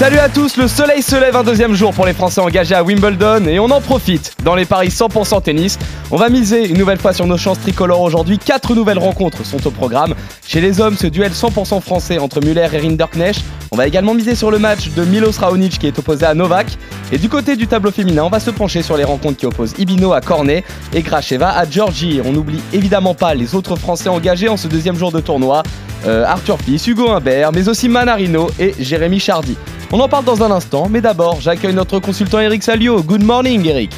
Salut à tous, le soleil se lève un deuxième jour pour les Français engagés à Wimbledon et on en profite dans les paris 100% tennis. On va miser une nouvelle fois sur nos chances tricolores aujourd'hui. Quatre nouvelles rencontres sont au programme. Chez les hommes, ce duel 100% français entre Muller et Rinderknecht. On va également miser sur le match de Milos Raonic qui est opposé à Novak. Et du côté du tableau féminin, on va se pencher sur les rencontres qui opposent Ibino à Cornet et Gracheva à Georgie. On n'oublie évidemment pas les autres Français engagés en ce deuxième jour de tournoi. Euh, Arthur Fils, Hugo Humbert, mais aussi Manarino et Jérémy Chardy. On en parle dans un instant, mais d'abord, j'accueille notre consultant Eric Salio. Good morning, Eric.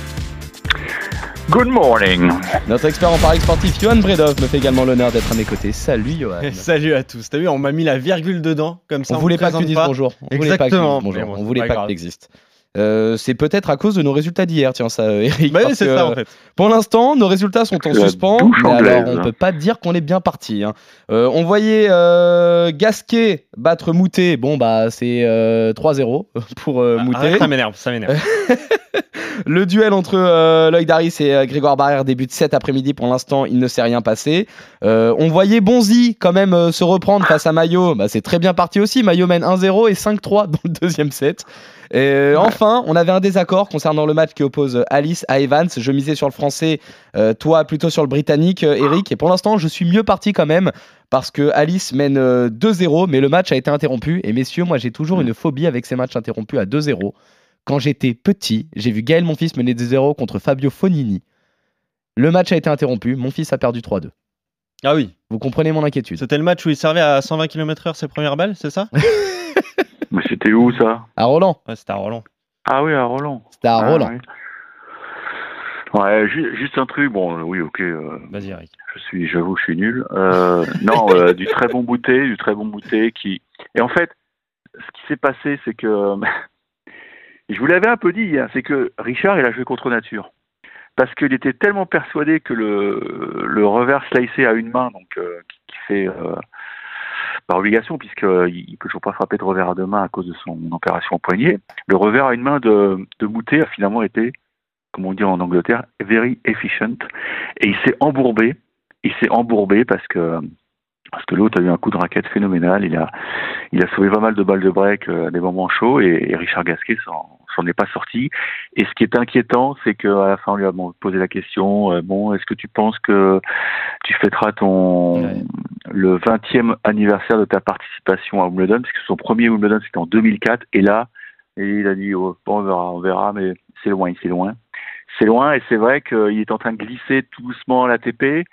Good morning. Notre expert en paris sportif, Johan Bredov, me fait également l'honneur d'être à mes côtés. Salut, Johan. Salut à tous. T'as vu, on m'a mis la virgule dedans, comme ça. On, voulait pas que tu dises bonjour. On voulait pas que tu dises Exactement. bonjour. Bon, on voulait pas pas, que tu existes. Euh, c'est peut-être à cause de nos résultats d'hier, tiens ça, euh, Eric. Bah oui, c'est ça en fait. Pour l'instant, nos résultats sont en suspens, mais alors on peut pas dire qu'on est bien parti. hein. Euh, on voyait euh, Gasquet battre Moutet, bon bah c'est euh, 3-0 pour euh, Ah, Moutet. arrête, ça m'énerve, ça m'énerve. Le duel entre euh, Loïc Daris et euh, Grégoire Barrère débute cet après-midi. Pour l'instant, il ne s'est rien passé. Euh, on voyait Bonzi quand même euh, se reprendre face à Maillot. Bah, c'est très bien parti aussi. Maillot mène 1-0 et 5-3 dans le deuxième set. Et euh, enfin, on avait un désaccord concernant le match qui oppose euh, Alice à Evans. Je misais sur le français, euh, toi plutôt sur le britannique, Eric. Et pour l'instant, je suis mieux parti quand même parce que Alice mène euh, 2-0, mais le match a été interrompu. Et messieurs, moi j'ai toujours une phobie avec ces matchs interrompus à 2-0. Quand j'étais petit, j'ai vu Gaël, mon fils, mener 2-0 contre Fabio Fonini. Le match a été interrompu, mon fils a perdu 3-2. Ah oui, Vous comprenez mon inquiétude c'était le match où il servait à 120 km/h ses premières balles, c'est ça? Mais c'était où ça? À Roland. Ouais, c'était à Roland. Ah oui, à Roland. C'était à Ah, Roland. Ouais, Ouais, ju- juste un truc. Bon, oui, ok. euh, Vas-y, Eric. je suis, j'avoue, je suis nul. Euh, non, euh, du très bon bouté, du très bon bouté qui. Et en fait, ce qui s'est passé, c'est que je vous l'avais un peu dit, hein, c'est que Richard, il a joué contre nature. Parce qu'il était tellement persuadé que le, le revers slicé à une main, donc euh, qui, qui fait euh, par obligation, puisqu'il ne peut toujours pas frapper de revers à deux mains à cause de son opération au poignet, le revers à une main de, de Moutet a finalement été, comme on dit en Angleterre, very efficient. Et il s'est embourbé. Il s'est embourbé parce que parce que l'autre a eu un coup de raquette phénoménal. Il a il a sauvé pas mal de balles de break euh, à des moments chauds et, et Richard Gasquet s'en s'en est pas sorti. Et ce qui est inquiétant, c'est qu'à la fin on lui a posé la question euh, bon, est-ce que tu penses que tu fêteras ton Ouais. le 20e anniversaire de ta participation à Wimbledon, parce que son premier Wimbledon c'était en 2004, et là, et il a dit oh, bon, on verra, on verra, mais c'est loin, c'est loin, c'est loin, et c'est vrai qu'il est en train de glisser tout doucement à l'ATP,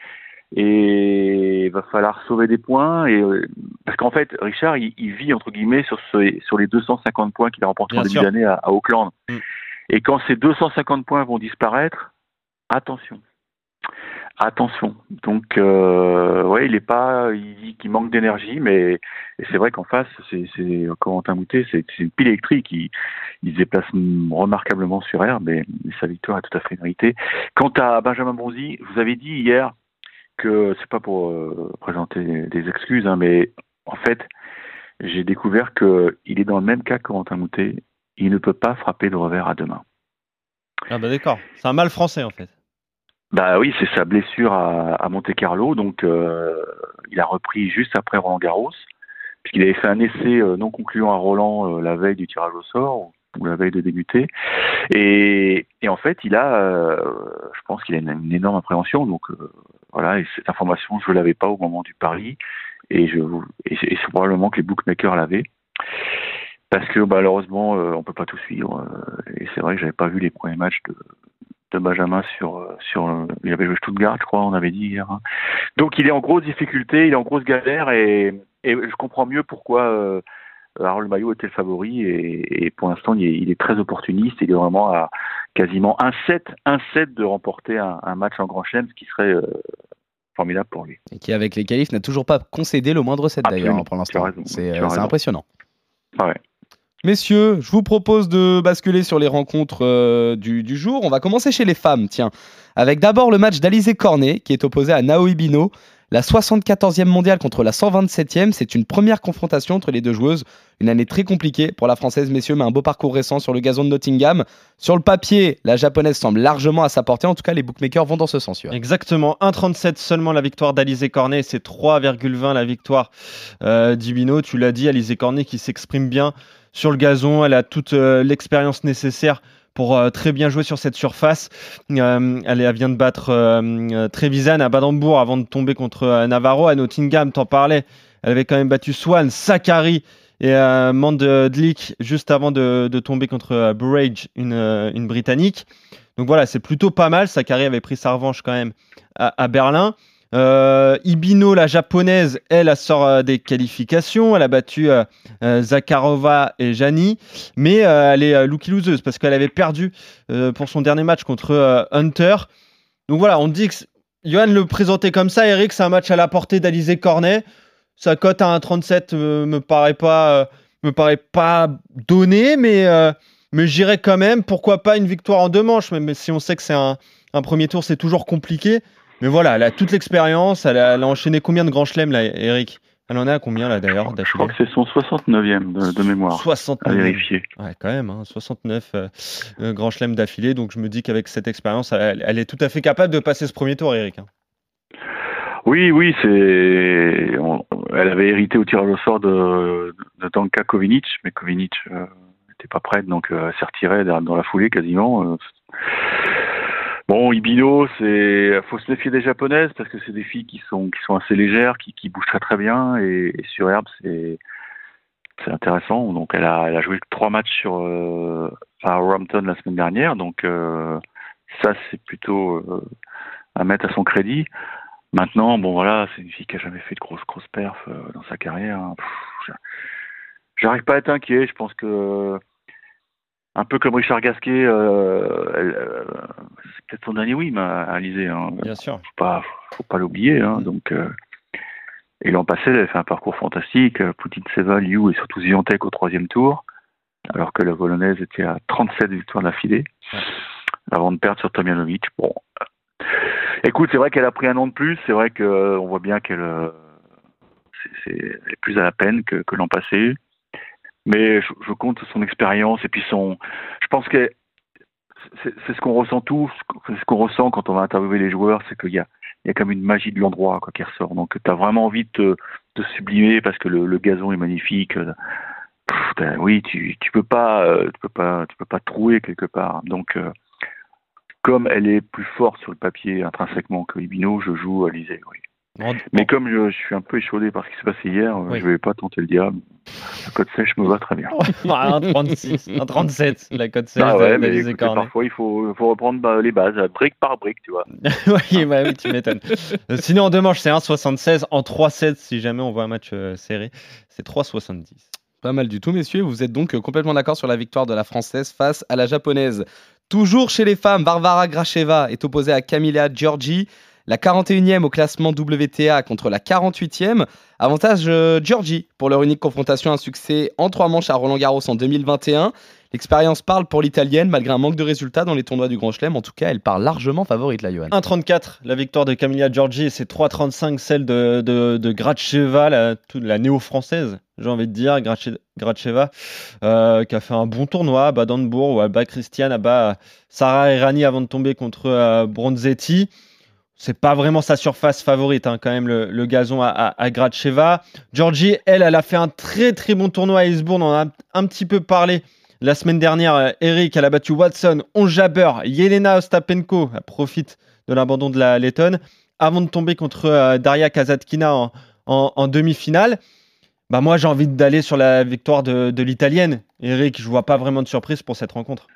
et il va falloir sauver des points, et euh, parce qu'en fait, Richard, il, il vit entre guillemets sur, ce, sur les 250 points qu'il a remportés en début d'année à, à Auckland, Mm. et quand ces 250 points vont disparaître, attention. Attention. Donc, euh, ouais, il est pas, il dit qu'il manque d'énergie, mais et c'est vrai qu'en face, c'est, c'est Corentin Moutet, c'est, une pile électrique. Il, il se déplace remarquablement sur et, et sa victoire est tout à fait méritée. Quant à Benjamin Bonzi, je vous avais dit hier que c'est pas pour euh, présenter des excuses, hein, mais en fait, j'ai découvert que il est dans le même cas que Corentin Moutet. Il ne peut pas frapper de revers à deux mains. Ah bah d'accord, c'est un mal français en fait. Bah oui, c'est sa blessure à, à Monte Carlo, donc euh, il a repris juste après Roland Garros, puisqu'il avait fait un essai euh, non concluant à Roland euh, la veille du tirage au sort ou la veille de débuter, et, et en fait il a, je pense qu'il a une, une énorme appréhension, donc voilà, et cette information je l'avais pas au moment du pari, et et, c'est- probablement que les bookmakers l'avaient. Parce que malheureusement, euh, on peut pas tout suivre. euh, et c'est vrai que j'avais pas vu les premiers matchs de, Benjamin sur euh, sur il avait joué Stuttgart, je crois, on avait dit hier. hein. Donc il est en grosse difficulté, il est en grosse galère et, et je comprends mieux pourquoi euh, Harold Maillot était le favori et, et pour l'instant il est, il est très opportuniste, il est vraiment à quasiment un set, un set de remporter un, un match en Grand Chelem, ce qui serait euh, formidable pour lui. Et qui, avec les qualifs, n'a toujours pas concédé le moindre set d'ailleurs hein, pour l'instant. C'est euh, impressionnant. Ouais. Messieurs, je vous propose de basculer sur les rencontres euh, du, du jour. On va commencer chez les femmes, tiens. Avec d'abord le match d'Alizé Cornet, qui est opposé à Naomi Bino. La 74e mondiale contre la 127e, c'est une première confrontation entre les deux joueuses. Une année très compliquée pour la française, messieurs, mais un beau parcours récent sur le gazon de Nottingham. Sur le papier, la japonaise semble largement à sa portée. En tout cas, les bookmakers vont dans ce sens. Johan. Exactement, 1,37 seulement la victoire d'Alizé Cornet, c'est 3,20 la victoire euh, d'Ibino. Tu l'as dit, Alizé Cornet qui s'exprime bien sur le gazon, elle a toute euh, l'expérience nécessaire pour euh, très bien jouer sur cette surface. Euh, elle, vient de battre euh, Trevisan à Badambourg avant de tomber contre Navarro. À Nottingham, t'en parlais, elle avait quand même battu Swan, Sakari et euh, juste avant de, tomber contre euh, Burrage, une, Britannique. Donc voilà, c'est plutôt pas mal. Sakari avait pris sa revanche quand même à Berlin. Euh, Ibino, la japonaise, elle, sort euh, des qualifications. Elle a battu euh, Zakharova et Jani, mais elle est looky loseuse parce qu'elle avait perdu pour son dernier match contre Hunter. Donc voilà, on dit que Johan le présentait comme ça. Eric, c'est un match à la portée d'Alizé Cornet. Sa cote à 1,37 euh, me paraît pas, me paraît pas donnée, mais euh, mais j'irais quand même. Pourquoi pas une victoire en deux manches, même si on sait que c'est un premier tour, c'est toujours compliqué. Mais voilà, elle a toute l'expérience. Elle, a- elle a enchaîné combien de grands chelems là, Eric? Elle en est à combien là d'ailleurs Je crois que c'est son 69e de, de mémoire. À 69. vérifier. Ouais, quand même, hein, 69 euh, euh, grands chelems d'affilée. Donc je me dis qu'avec cette expérience, elle, elle est tout à fait capable de passer ce premier tour, Eric. hein. Oui, oui, c'est. on- Elle avait hérité au tirage au sort de, de Danka Kovinic, mais Kovinic euh, n'était pas prête, donc euh, elle s'est retirée dans la foulée quasiment. Bon, Ibino, c'est. Faut se méfier des japonaises parce que c'est des filles qui sont qui sont assez légères, qui, qui bougent très très bien, et, et sur herbe, c'est c'est intéressant. Donc elle a elle a joué trois matchs sur euh, à Rompton la semaine dernière, donc euh, ça c'est plutôt euh, à mettre à son crédit. Maintenant, bon voilà, c'est une fille qui a jamais fait de grosses grosses perfs euh, dans sa carrière. hein. J'arrive pas à être inquiet. Je pense que un peu comme Richard Gasquet, euh, euh, c'est peut-être son dernier win à Alizé. Hein. Bien sûr. Faut pas, faut pas l'oublier. Hein. Donc, euh, et l'an passé, elle avait fait un parcours fantastique. euh, Poutine Seva, Liu et surtout Ziontek au troisième tour, alors que la Polonaise était à 37 victoires d'affilée, avant de perdre sur Tomjanovic. Bon, Écoute, c'est vrai qu'elle a pris un an de plus. C'est vrai que euh, on voit bien qu'elle euh, c'est- est plus à la peine que, que l'an passé. Mais je, compte son expérience et puis son. Je pense que c'est ce qu'on ressent tous, c'est ce qu'on ressent quand on va interviewer les joueurs, c'est qu'il y a, il y a comme une magie de l'endroit quoi, qui ressort. Donc tu as vraiment envie de te, sublimer parce que le, gazon est magnifique. T'as- oui, tu, tu peux pas, euh, tu peux pas, tu peux pas trouer quelque part. Donc euh, comme elle est plus forte sur le papier intrinsèquement que Ibino, je joue à l'Isée. Oui. En- Mais comme je, je suis un peu échaudé par ce qui s'est passé hier, euh, Oui. je vais pas tenter le diable. La côte sèche me va très bien. Ah, un 36, un 37, la cote 16 Ah ouais, de- mais d'Alizé écoutez, Cornet. parfois il faut, faut reprendre bah, les bases, brique par brique, tu vois. oui, bah oui, tu m'étonnes. Euh, Sinon, en deux manches, c'est 1,76. En 3-7, si jamais on voit un match euh, serré, c'est 3,70. Pas mal du tout, messieurs. Vous êtes donc euh, complètement d'accord sur la victoire de la française face à la japonaise. Toujours chez les femmes, Varvara Gracheva est opposée à Camilla Giorgi. La 41e au classement WTA contre la 48e. Avantage euh, Giorgi pour leur unique confrontation, un succès en trois manches à Roland Garros en 2021. L'expérience parle pour l'italienne malgré un manque de résultats dans les tournois du Grand Chelem. En tout cas, elle part largement favorite, la Johan. 1,34 la victoire de Camilla Giorgi et c'est 3,35 celle de, de, Gracheva, la, la néo-française, j'ai envie de dire, Grache- Gracheva, euh, qui a fait un bon tournoi à Badenbourg où elle bat Christiane, elle bat Sarah Errani avant de tomber contre euh, Bronzetti. C'est pas vraiment sa surface favorite, hein, quand même, le, gazon à, à, à. Georgie, elle, elle a fait un très très bon tournoi à Eastbourne. On en a un petit peu parlé la semaine dernière. Euh, Eric, elle a battu Watson, Onjaber, Yelena Ostapenko. Elle profite de l'abandon de la Lettonne avant de tomber contre euh, Daria Kazatkina en, demi-finale. Bah moi, j'ai envie d'aller sur la victoire de, de l'italienne. Eric, je vois pas vraiment de surprise pour cette rencontre.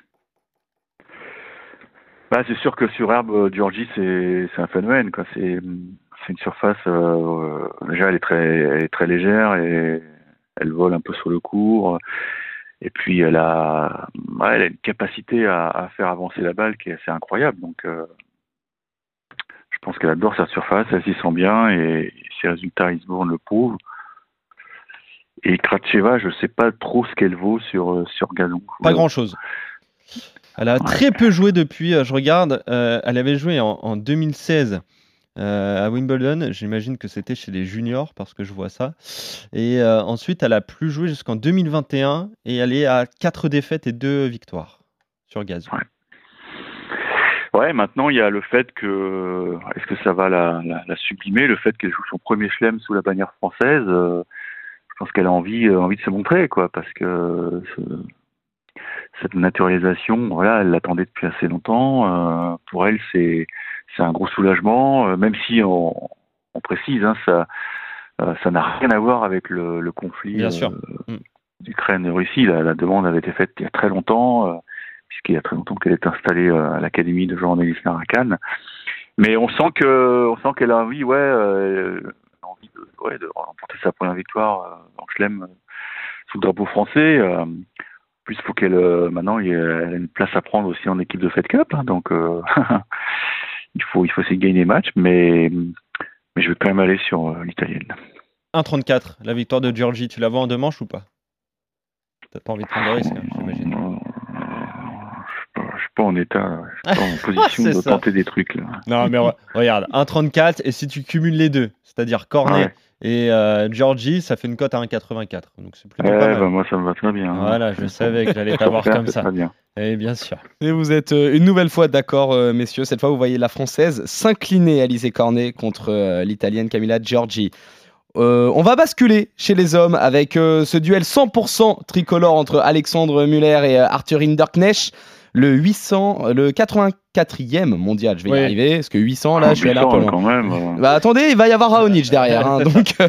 Bah, c'est sûr que sur herbe, euh, Georgie, c'est un phénomène. C'est une surface. euh, euh, déjà, elle est, très, elle est très légère et elle vole un peu sur le court. Et puis, elle a, une capacité à, faire avancer la balle qui est assez incroyable. Donc, je pense qu'elle adore sa surface, elle s'y sent bien et ses résultats à Eastbourne le prouvent. Et Kracheva, je sais pas trop ce qu'elle vaut sur, sur. Pas grand chose. Elle a très peu joué depuis, euh, je regarde, euh, elle avait joué en, en 2016 euh, à Wimbledon. J'imagine que c'était chez les juniors parce que je vois ça. Et euh, ensuite, elle a plus joué jusqu'en 2021 et elle est à 4 défaites et 2 victoires sur gazon. Ouais. Ouais, maintenant il y a le fait que est-ce que ça va la, la, la sublimer, le fait qu'elle joue son premier chelem sous la bannière française. euh, je pense qu'elle a envie euh, envie de se montrer quoi, parce que cette naturalisation, voilà, elle l'attendait depuis assez longtemps. euh, pour elle, c'est c'est un gros soulagement, euh, même si on, on précise, hein, ça euh, ça n'a rien à voir avec le, le conflit Mm. d'Ukraine-Russie. La, la demande avait été faite il y a très longtemps. puisqu'il y a très longtemps qu'elle est installée à l'académie de Jean-Annelies Narakan. Mais on sent que, on sent qu'elle a envie, ouais, envie de, ouais, de remporter sa première victoire en Chelem sous le drapeau français. Plus, faut qu'elle, euh, maintenant, elle a une place à prendre aussi en équipe de Fed Cup, hein, donc euh, il faut, il faut essayer de gagner des matchs, mais, mais je vais quand même aller sur euh, l'italienne. 1,34, la victoire de Georgie. Tu la vois en deux manches ou pas? T'as pas envie de prendre de risque, hein, j'imagine. Suis pas- je suis pas en état, je suis pas en position de ça. tenter des trucs là. Non, mais re- regarde, 1,34 et si tu cumules les deux, c'est-à-dire Cornet Ouais. et euh, Georgie, ça fait une cote à 1,84. Donc c'est plutôt Ouais, pas mal. bah, moi ça me va très bien. hein. Voilà, je savais que j'allais t'avoir comme ça. Très bien. Et bien sûr. Et vous êtes euh, une nouvelle fois d'accord, euh, messieurs. Cette fois, vous voyez la française s'incliner, Alizé Cornet, contre euh, l'italienne Camilla Giorgi. Euh, on va basculer chez les hommes avec euh, ce duel 100% tricolore entre Alexandre Muller et euh, Arthur Hinderknecht. Le 800, le 84e mondial, je vais Oui. y arriver, parce que 800, là, je suis allé un peu loin. quand même. euh, Bah attendez, il va y avoir Raonic derrière. hein, donc euh,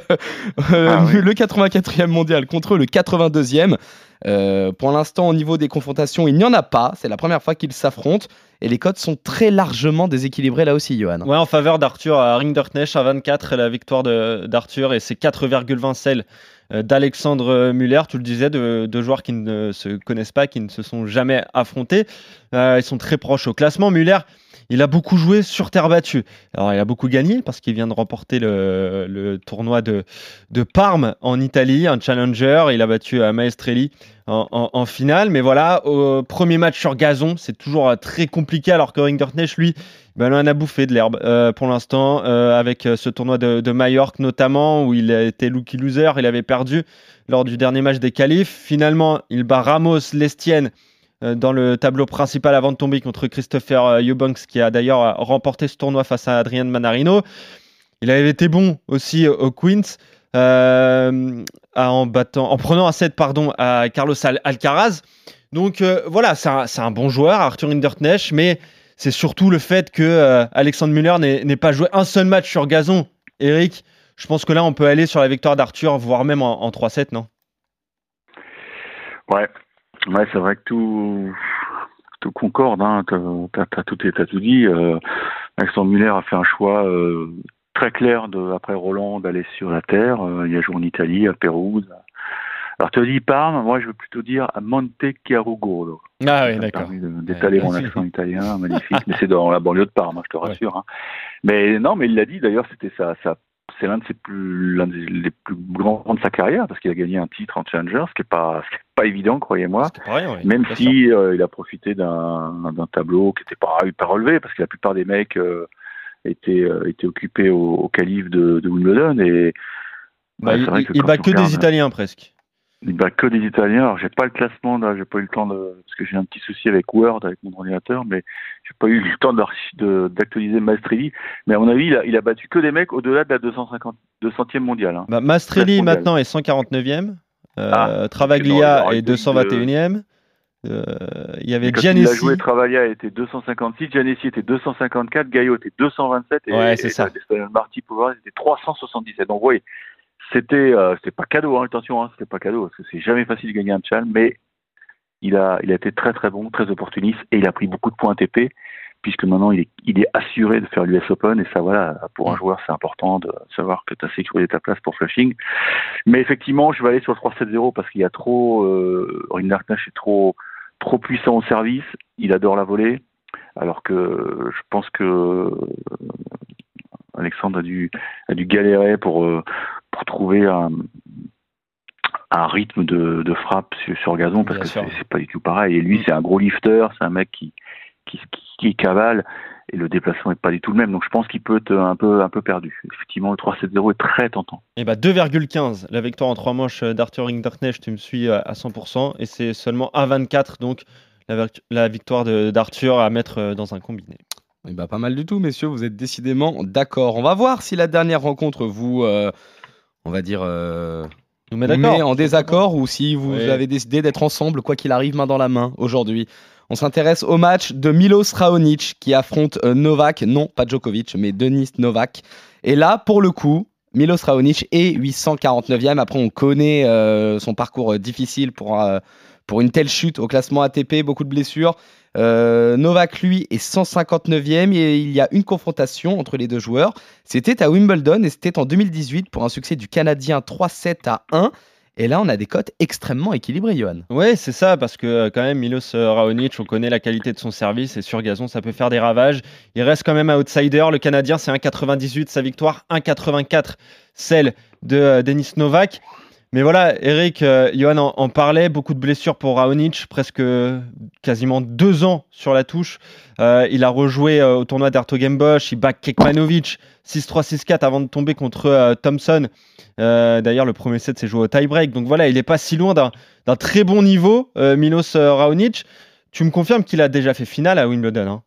euh, Ah oui. le 84e mondial contre le 82e. Euh, pour l'instant, au niveau des confrontations, il n'y en a pas. C'est la première fois qu'ils s'affrontent. Et les codes sont très largement déséquilibrés là aussi, Johan. Ouais, en faveur d'Arthur à Rinderknecht à 24 et la victoire de- d'Arthur et ses 4,20 celles d'Alexandre Muller. Tu le disais, de joueurs qui ne se connaissent pas, qui ne se sont jamais affrontés. Euh, ils sont très proches au classement. Muller, il a beaucoup joué sur terre battue. Alors, il a beaucoup gagné parce qu'il vient de remporter le, tournoi de, Parme en Italie, un challenger. Il a battu euh, Maestrelli en, finale. Mais voilà, au premier match sur gazon, c'est toujours euh, très compliqué alors que Rinderknecht, lui, ben, en a bouffé de l'herbe euh, pour l'instant avec ce tournoi de, de Majorque notamment où il été lucky loser, il avait perdu lors du dernier match des qualifs. Finalement, il bat Ramos Lestienne dans le tableau principal avant de tomber contre Christopher euh, Eubanks qui a d'ailleurs euh, remporté ce tournoi face à Adrian Manarino. Il avait été bon aussi au Queens euh, en prenant un set pardon à Carlos Al- Alcaraz. Donc euh, voilà, c'est un, bon joueur, Arthur Hinderknecht, mais c'est surtout le fait que euh, Alexandre Muller n'ait pas joué un seul match sur gazon. Eric, je pense que là, on peut aller sur la victoire d'Arthur, voire même en, en 3-7, non? Ouais, ouais c'est vrai que tout, tout concorde. Hein. T'as, tout, t'as tout dit. Euh, Alexandre Muller a fait un choix euh, très clair de, après Roland d'aller sur la terre. Euh, il a joué en Italie, à Pérouse. Alors tu as dit Parme, moi je veux plutôt dire à Monte Chiarugolo. Ah oui, d'accord. d'étaler Ouais. mon accent italien, magnifique. mais c'est dans la banlieue de Parme, je te rassure. hein. Mais non, mais il l'a dit d'ailleurs, c'était ça, ça c'est l'un de ses plus, l'un des plus grands de sa carrière parce qu'il a gagné un titre en Challenger, ce qui est pas, ce qui est pas évident, croyez-moi. Même si euh, il a profité d'un d'un tableau qui n'était pas, pas relevé, parce que la plupart des mecs euh, étaient, euh, étaient occupés au, au calife de, de Wimbledon et Bah, il bat que des regardes- Italiens presque. Bat que des Italiens. Alors j'ai pas le classement, là, j'ai pas eu le temps de parce que j'ai un petit souci avec Word, avec mon ordinateur, mais j'ai pas eu le temps d'actualiser Maestrelli. Mais à mon avis, il a, il a battu que des mecs au-delà de la 250, 200e mondiale. Hein. Bah, Mastrelli mondiale. maintenant est 149e. Euh, Ah, Travaglia est il y a eu 221e. Euh, il y avait quand il a joué, Travaglia était 256, Giannissi était 254, Gaillot était 227 et, Ouais, et ça. Marty Pouvoir était 377. Donc, vous voyez, c'était euh, c'était pas cadeau, hein, attention, hein, c'était pas cadeau, parce que c'est jamais facile de gagner un challenge, mais il a, il a été très très bon, très opportuniste, et il a pris beaucoup de points ATP, puisque maintenant il est, il est assuré de faire l'US Open, et ça voilà, pour un joueur c'est important de savoir que tu as sécurisé ta place pour Flushing. Mais effectivement, je vais aller sur le 3-7-0 parce qu'il y a trop, euh, Rinderknecht est trop, trop puissant au service, il adore la volée, alors que je pense que Alexandre a dû, a dû galérer pour, euh, pour trouver un, un rythme de, de frappe sur, sur gazon parce Bien que c'est pas du tout pareil. Et lui, Mm. c'est un gros lifter, c'est un mec qui, qui, qui, qui cavale. et le déplacement n'est pas du tout le même. Donc je pense qu'il peut être un peu, un peu perdu. Effectivement, le 3-7-0 est très tentant. Et bah 2,15 la victoire en trois manches d'Arthur Rinderknecht, tu me suis à 100%, et c'est seulement 1,24 donc la, la victoire d'Arthur à mettre dans un combiné. Et bah, pas mal du tout, messieurs, vous êtes décidément d'accord. On va voir si la dernière rencontre vous, euh, on va dire, euh, nous met, en désaccord ou si vous avez décidé d'être ensemble, quoi qu'il arrive, main dans la main aujourd'hui. On s'intéresse au match de Milos Raonic qui affronte euh, Novak, non pas Djokovic, mais Denis Novak. Et là, pour le coup, Milos Raonic est 849e. Après, on connaît son parcours difficile pour, pour une telle chute au classement ATP, beaucoup de blessures. Euh, Novak, lui, est 159e et il y a une confrontation entre les deux joueurs. C'était à Wimbledon et c'était en 2018 pour un succès du Canadien 3-7 à 1. Et là, on a des cotes extrêmement équilibrées, Johan. Ouais, c'est ça, parce que euh, quand même, Milos euh, Raonic, on connaît la qualité de son service et sur gazon, ça peut faire des ravages. Il reste quand même outsider. Le Canadien, c'est 1,98 sa victoire, 1,84 celle de Denis Novak. Mais voilà, Eric, euh, Johan en, parlait, beaucoup de blessures pour Raonic, presque quasiment deux ans sur la touche. Euh, il a rejoué euh, au tournoi d'Artogenbosch, il bat Kekmanovic 6-3, 6-4 avant de tomber contre Thompson. D'ailleurs, le premier set s'est joué au tie-break. Donc voilà, il n'est pas si loin d'un très bon niveau, Milos Raonic. Tu me confirmes qu'il a déjà fait finale à Wimbledon hein?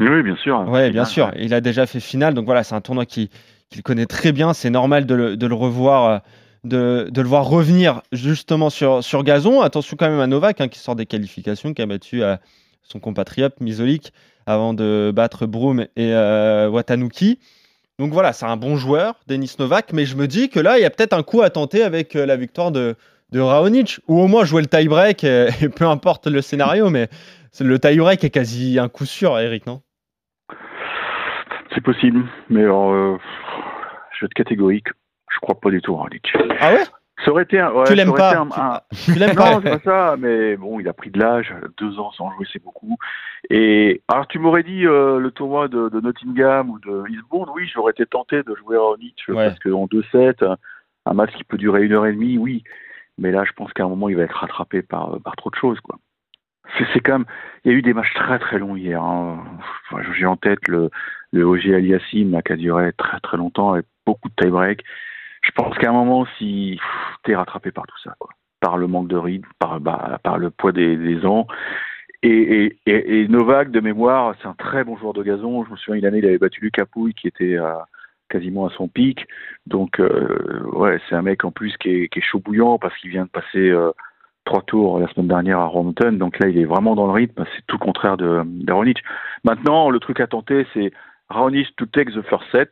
Oui, bien sûr. Oui, bien sûr. Il a déjà fait finale. Donc voilà, c'est un tournoi qui, qu'il connaît très bien. C'est normal de le, revoir. De, le voir revenir justement sur, gazon. Attention quand même à Novak hein, qui sort des qualifications, qui a battu euh, son compatriote Mizolik avant de battre Broom et euh, Watanuki. Donc voilà, c'est un bon joueur, Denis Novak, mais je me dis que là, il y a peut-être un coup à tenter avec euh, la victoire de, Raonic, ou au moins jouer le tie-break, peu importe le scénario, mais le tie-break est quasi un coup sûr, Eric, non? C'est possible, mais alors, je vais être catégorique. Je crois pas du tout en Ah ouais? Ça aurait été un, tu l'aimes pas, tu, l'aimes pas Non, c'est pas ça, mais bon, il a pris de l'âge, deux ans sans jouer, c'est beaucoup. Et alors, tu m'aurais dit euh, le tournoi de, Nottingham ou de Lisbonne, oui, j'aurais été tenté de jouer à Onic parce qu'en 2-7, un match qui peut durer une heure et demie, oui. Mais là, je pense qu'à un moment, il va être rattrapé par, par trop de choses, quoi. C'est quand il y a eu des matchs très très longs hier. Hein. J'ai en tête le, le OG Aliassim qui a duré très très longtemps avec beaucoup de tie-break. Je pense qu'à un moment, si t'es rattrapé par tout ça, par le manque de rythme, par, bah, le poids des, ans. Et, Novak, de mémoire, c'est un très bon joueur de gazon. Je me souviens, une année, il avait battu Lucas Pouille, qui était quasiment à son pic. Donc, euh, ouais, c'est un mec en plus qui est, qui est chaud bouillant parce qu'il vient de passer euh, trois tours la semaine dernière à Rompton. Donc là, il est vraiment dans le rythme. C'est tout le contraire de, de Maintenant, le truc à tenter, c'est Raonic to take the first set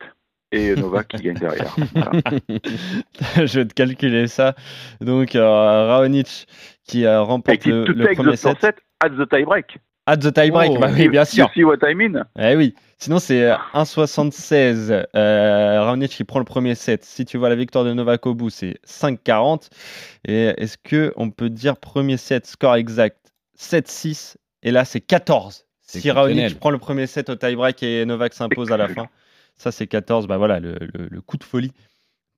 et Novak qui gagne derrière. Je vais te calculer ça. Donc, euh, Raonic qui euh, remporte le, le premier the set. set. at the tie break. At the tie break, oh, bah oui, bien sûr. You see what I mean? Eh oui. Sinon, c'est 1,76. Euh, euh, Raonic qui prend le premier set. Si tu vois la victoire de Novak au bout, c'est 5,40. Et est-ce que on peut dire premier set, score exact 7-6 Et là, c'est 14. Si Raonic prend le premier set au tie break et Novak s'impose à la fin. Ça, c'est 14. Bah voilà, le, coup de folie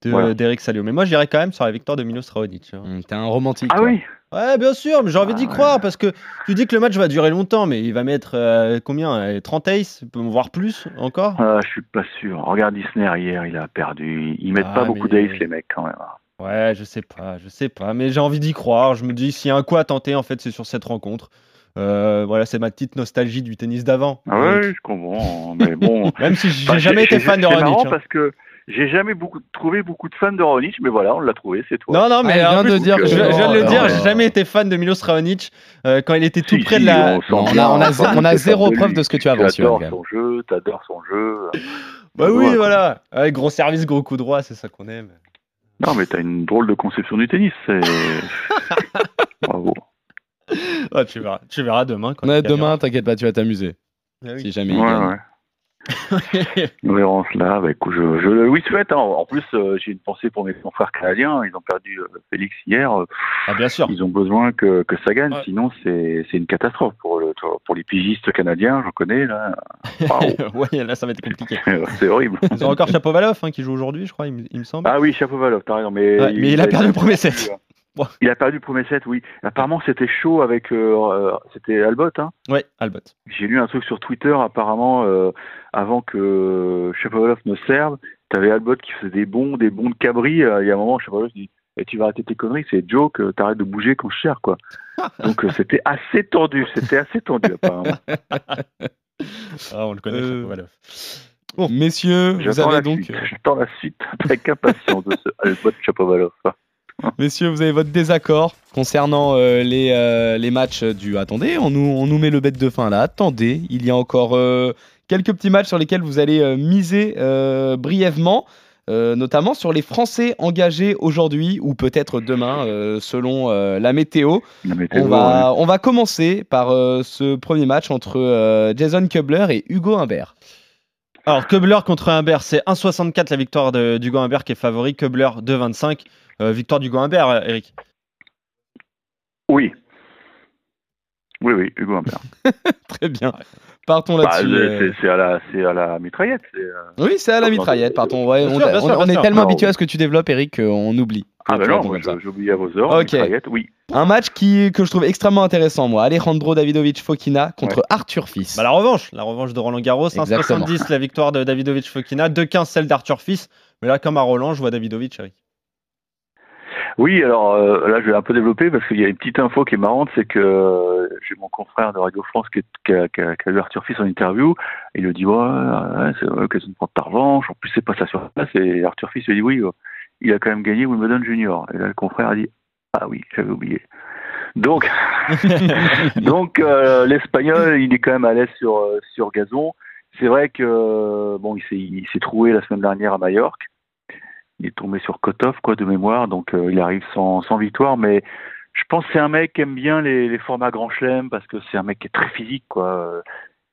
d'Eric Salio. Mais moi, j'irais quand même sur la victoire de Milos Raonic. Hein. Mmh, t'es un romantique. Ah oui Ouais, bien sûr, mais j'ai envie d'y ah croire parce que tu dis que le match va durer longtemps, mais il va mettre euh, combien 30 euh, aces, voire plus encore? Ah, Je suis pas sûr. Regarde Disney hier, il a perdu. Ils mettent pas ah, beaucoup d'aces, les mecs, quand même. Hein. Ouais, je sais pas, je sais pas, mais j'ai envie d'y croire. Je me dis, s'il y a un coup à tenter, en fait, c'est sur cette rencontre. Euh, voilà, c'est ma petite nostalgie du tennis d'avant. Ah ouais, je comprends. Mais bon, même si j'ai jamais été fan de Raonic. C'est marrant hein. parce que j'ai jamais beaucoup, trouvé beaucoup de fans de Raonic, mais voilà, on l'a trouvé, c'est toi. Non, non, mais ah, de dire, je, viens de le dire, j'ai jamais été fan de Milos Raonic euh, quand il était tout près de la. On, on, a, zéro preuve de ce que tu as Tu adores son jeu, t'adores son jeu. Bah oui, voilà. gros service, gros coup droit, c'est ça qu'on aime. Non, mais t'as une drôle de conception du tennis. Bravo. tu, verras, tu verras demain. Quand demain, t'inquiète pas, tu vas t'amuser. Ah si jamais ouais, ouais. Nous verrons cela. Bah, écoute, je, je le souhaite. Hein. En plus, euh, j'ai une pensée pour mes confrères canadiens. Ils ont perdu euh, Félix hier. Ah, bien sûr. Ils ont besoin que, que ça gagne. Sinon, c'est une catastrophe pour, le, pour les pigistes canadiens. J'en connais là. ouais, là, ça va être compliqué. c'est horrible. Ils ont encore Chapovalov hein, qui joue aujourd'hui, je crois, il, me semble. Ah oui, Chapovalov, t'as raison. Mais, il, mais il, a perdu le premier set. Il a perdu le premier set, oui. Apparemment, c'était chaud avec. euh, euh, c'était Albot, hein. Ouais, Albot. J'ai lu un truc sur Twitter, apparemment, euh, avant que Shapovalov ne serve, t'avais Albot qui faisait des bons, des bons de cabri. euh, Il y a un moment, Shapovalov dit Eh, Tu vas arrêter tes conneries, c'est joke, t'arrêtes de bouger quand je sers, quoi. Donc, euh, c'était assez tendu, c'était assez tendu, apparemment. Ah, on le connaît. Euh, Shapovalov. Messieurs, vous J'attends avez la donc, suite. J'attends la suite avec impatience de ce Albot Shapovalov. messieurs, vous avez votre désaccord concernant euh, les, euh, les matchs du. Attendez, on nous, on nous met le bête de fin là. Attendez, il y a encore euh, quelques petits matchs sur lesquels vous allez euh, miser euh, brièvement. euh, notamment sur les Français engagés aujourd'hui ou peut-être demain, euh, selon euh, la météo. La météo, On va, on va commencer par euh, ce premier match entre euh, Jason Kubler et Hugo Humbert. Alors, Kubler contre Humbert, c'est 1,64 la victoire de- d'Hugo Humbert qui est favori. Kubler 2,25. Euh, victoire d'Hugo Humbert, euh, Eric. Oui. Oui, oui, Hugo Humbert. Très bien. Partons Bah, là-dessus. c'est- euh. c'est- à la, c'est à la mitraillette. euh, Oui, c'est à la mitraillette, pardon. Ouais, on, sûr, bien on- sûr, on bien est tellement Non. habitué à ce que tu développes, Eric, qu'on oublie. Ah ben non, oublié à vos heures. Ok. mitraillette, oui. Un match qui, que je trouve extrêmement intéressant, moi. Alejandro Davidovic Fokina contre Arthur Fils. Bah, la revanche, la revanche de Roland Garros. Exactement. 1,70 la victoire de Davidovic Fokina. 2,15 celle d'Arthur Fils. Mais là, comme à Roland, je vois Davidovic, Eric. Oui, alors euh, là, je vais un peu développer parce qu'il y a une petite info qui est marrante, c'est que euh, j'ai mon confrère de Radio France qui, a, qui a- qui a eu Arthur Fils en interview. Il lui dit, ouais, ouais c'est l'occasion de prendre ta revanche. En plus, c'est pas ça sur place. Et Arthur Fils lui dit, oui, euh, il a quand même gagné Wimbledon Junior. Et là, le confrère a dit, ah oui, j'avais oublié. Donc, donc euh, l'espagnol, il est quand même à l'aise sur euh, sur gazon. C'est vrai que euh, bon, il s'est trouvé la semaine dernière à Majorque. Il est tombé sur Kotov, quoi, de mémoire. Donc, euh, il arrive sans sans victoire, mais je pense que c'est un mec qui aime bien les, les formats grand chelem parce que c'est un mec qui est très physique, quoi, euh,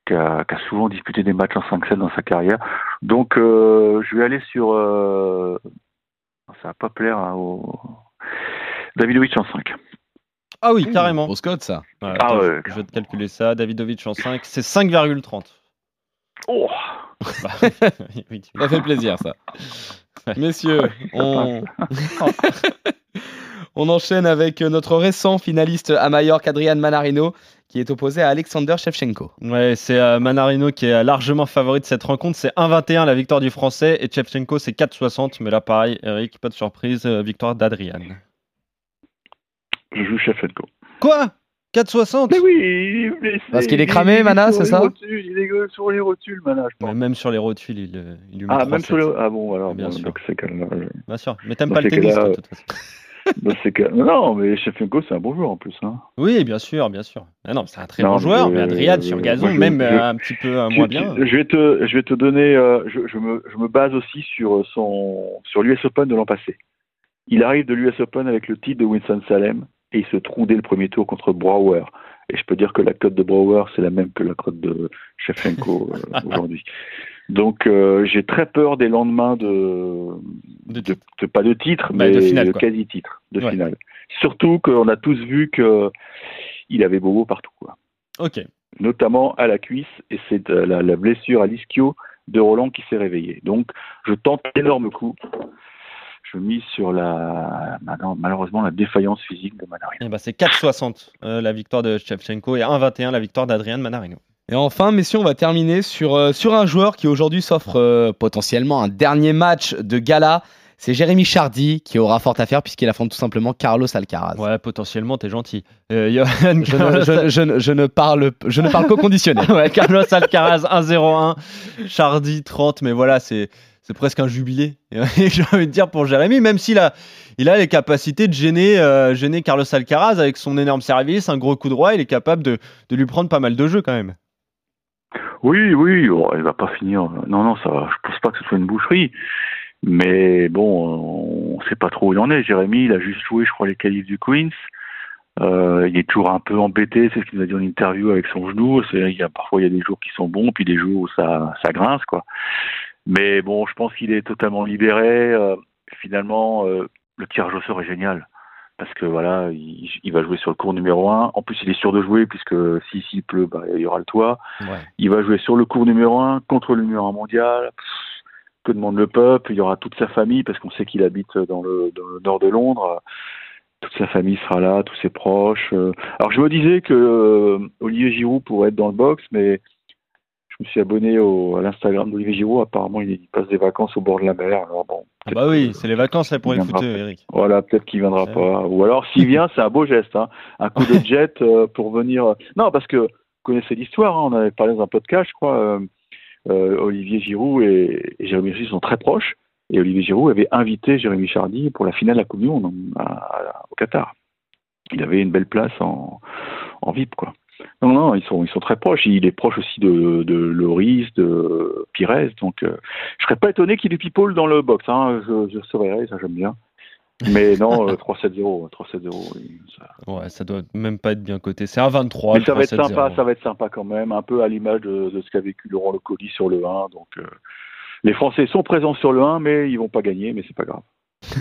qui a, qui a souvent disputé des matchs en 5-7 dans sa carrière. Donc, euh, je vais aller sur. euh, ça va pas plaire hein, au Davidovic en 5. Ah oui, carrément. Grosse cote, ça. Ouais, Ah attends, ouais. je, vais te calculer ça. Davidovic en 5, c'est 5,30. Oh oui, tu- Ça fait plaisir, ça. Messieurs, on... on enchaîne avec notre récent finaliste à Majorque, Adrian Manarino, qui est opposé à Alexander Shevchenko. Ouais, c'est euh, Manarino qui est largement favori de cette rencontre. C'est 1,21 la victoire du Français et Chevchenko c'est 4,60. Mais là, pareil, Eric, pas de surprise, euh, victoire d'Adrian. Je joue Shevchenko. Quoi? 4,60 Mais oui, mais Parce qu'il est cramé, il est Mana, c'est ça rotules, Il est sur les rotules, Mana, je pense. Mais même sur les rotules, il, euh, il lui met Ah, 3,7. même sur les... Ah bon, alors, Bien bon, sûr. c'est Bien sûr, mais t'aimes pas le tennis, toi, de toute façon. bah, que... Non, mais Shevchenko, c'est un bon joueur en plus. Hein. Oui, bien sûr, bien sûr. Ah non, c'est un très Non, bon joueur, mais, Adrian euh, sur gazon, je- même je- euh, un petit peu moins Je- bien. Je vais te, je vais te donner... euh, je, je, me, je me base aussi sur son sur l'US Open de l'an passé. Il arrive de l'US Open avec le titre de Winston-Salem et il se trouve dès le premier tour contre Brouwer. Et je peux dire que la cote de Brouwer, c'est la même que la cote de Shevchenko euh, aujourd'hui. Donc euh, j'ai très peur des lendemains de, De de, de- pas de titre, Bah, mais de finale, quoi. quasi-titre, de Ouais. finale. Surtout qu'on a tous vu que il avait Bobo partout, quoi. Ok. notamment à la cuisse, et c'est euh, la, la blessure à l'ischio de Roland qui s'est réveillée. Donc je tente énorme coup. Je mise sur la malheureusement la défaillance physique de Manarino. Eh ben, c'est 4,60 euh, la victoire de Shevchenko et 1,21 la victoire d'Adrian Manarino. Et enfin, messieurs, on va terminer sur, euh, sur un joueur qui aujourd'hui s'offre euh, potentiellement un dernier match de gala. C'est Jérémy Chardy qui aura fort à faire puisqu'il affronte tout simplement Carlos Alcaraz. Ouais, potentiellement, t'es gentil. Euh, Johan Je, ne, Carlos, je- je ne- je ne parle, je ne parle qu'au conditionnel. ouais, Carlos Alcaraz 1,01, Chardy 30, mais voilà, c'est c'est presque un jubilé. J'ai envie de dire pour Jérémy, même s'il a, il a les capacités de gêner, euh, Carlos Alcaraz avec son énorme service, un gros coup droit, il est capable de, lui prendre pas mal de jeux quand même. Oui, oui, oh, il va pas finir. Non, non, ça, va. je pense pas que ce soit une boucherie. Mais bon, on sait pas trop où il en est. Jérémy, il a juste joué, je crois, les qualifs du Queens. Euh, il est toujours un peu embêté, c'est ce qu'il nous a dit en interview avec son genou. Parfois, il y a des jours qui sont bons, puis des jours où ça, ça grince, quoi. Mais bon, je pense qu'il est totalement libéré. Euh, finalement, euh, le tirage au sort est génial. Parce que voilà, il, il va jouer sur le cours numéro 1. En plus, il est sûr de jouer, puisque si s'il pleut, bah, il y aura le toit. Ouais. Il va jouer sur le cours numéro 1 contre le numéro 1 mondial. Pff, que demande le peuple? Il y aura toute sa famille parce qu'on sait qu'il habite dans le, dans le nord de Londres. toute sa famille sera là, tous ses proches. Euh. Alors je me disais que euh, Olivier Giroud pourrait être dans le box, mais je me suis abonné au, à l'Instagram d'Olivier Giroud. Apparemment, il, passe des vacances au bord de la mer. Alors bon, ah bah oui, c'est les vacances là pour les foot, Eric. Voilà, peut-être qu'il viendra pas. Ou alors s'il vient, c'est un beau geste, hein. un coup de jet euh, pour venir. Non, parce que vous connaissez l'histoire. Hein. on avait parlé dans un podcast, je crois. Olivier Giroud et, et Jérémy Chardy sont très proches. Et Olivier Giroud avait invité Jérémy Chardy pour la finale de la Coupe du Monde au Qatar. Il avait une belle place en, en VIP, quoi. Non, non, ils sont, ils sont très proches. Il est proche aussi de, de Loris, de Pires. Donc, euh, je serais pas étonné qu'il y ait du people dans le box. Hein. Je, je surveillerai, ça j'aime bien. Mais non, 3-7-0. 3-7-0. Ça... Ouais, ça doit même pas être bien coté. C'est un 23. Mais ça va être sympa, ça va être sympa quand même. Un peu à l'image de, de, ce qu'a vécu Laurent Lecoli sur le 1. Donc, euh, les Français sont présents sur le 1, mais ils vont pas gagner, mais c'est pas grave.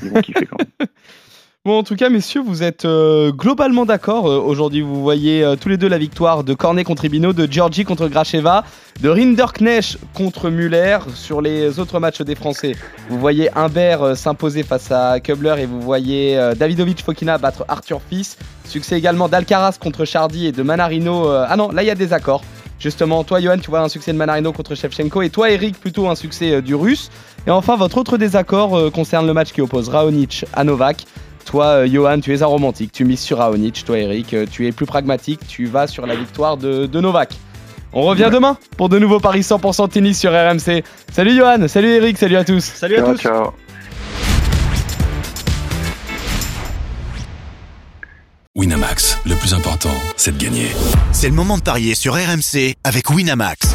Ils vont kiffer quand même. Bon, en tout cas, messieurs, vous êtes euh, globalement d'accord. Euh, aujourd'hui, vous voyez euh, tous les deux la victoire de Cornet contre Ibino, de Georgie contre Gracheva, de Rinderknecht contre Muller. Sur les autres matchs des Français, vous voyez Humbert s'imposer face à Kubler et vous voyez Davidovic Fokina battre Arthur Fils. Succès également d'Alcaraz contre Chardy et de Manarino. ah non, là, il y a des accords. Justement, toi, Johan, tu vois un succès de Manarino contre Shevchenko et toi, Eric, plutôt un succès du Russe. Et enfin, votre autre désaccord concerne le match qui oppose Raonic à Novak. Toi, euh, Johan, tu es un romantique, tu mises sur Raonic. Toi, Eric, euh, tu es plus pragmatique, tu vas sur la victoire de, Novak. On revient demain pour de nouveaux paris 100% tennis sur RMC. Salut Johan, salut Eric, salut à tous. Salut à tous. Ciao. Winamax, le plus important, c'est de gagner. C'est le moment de parier sur RMC avec Winamax.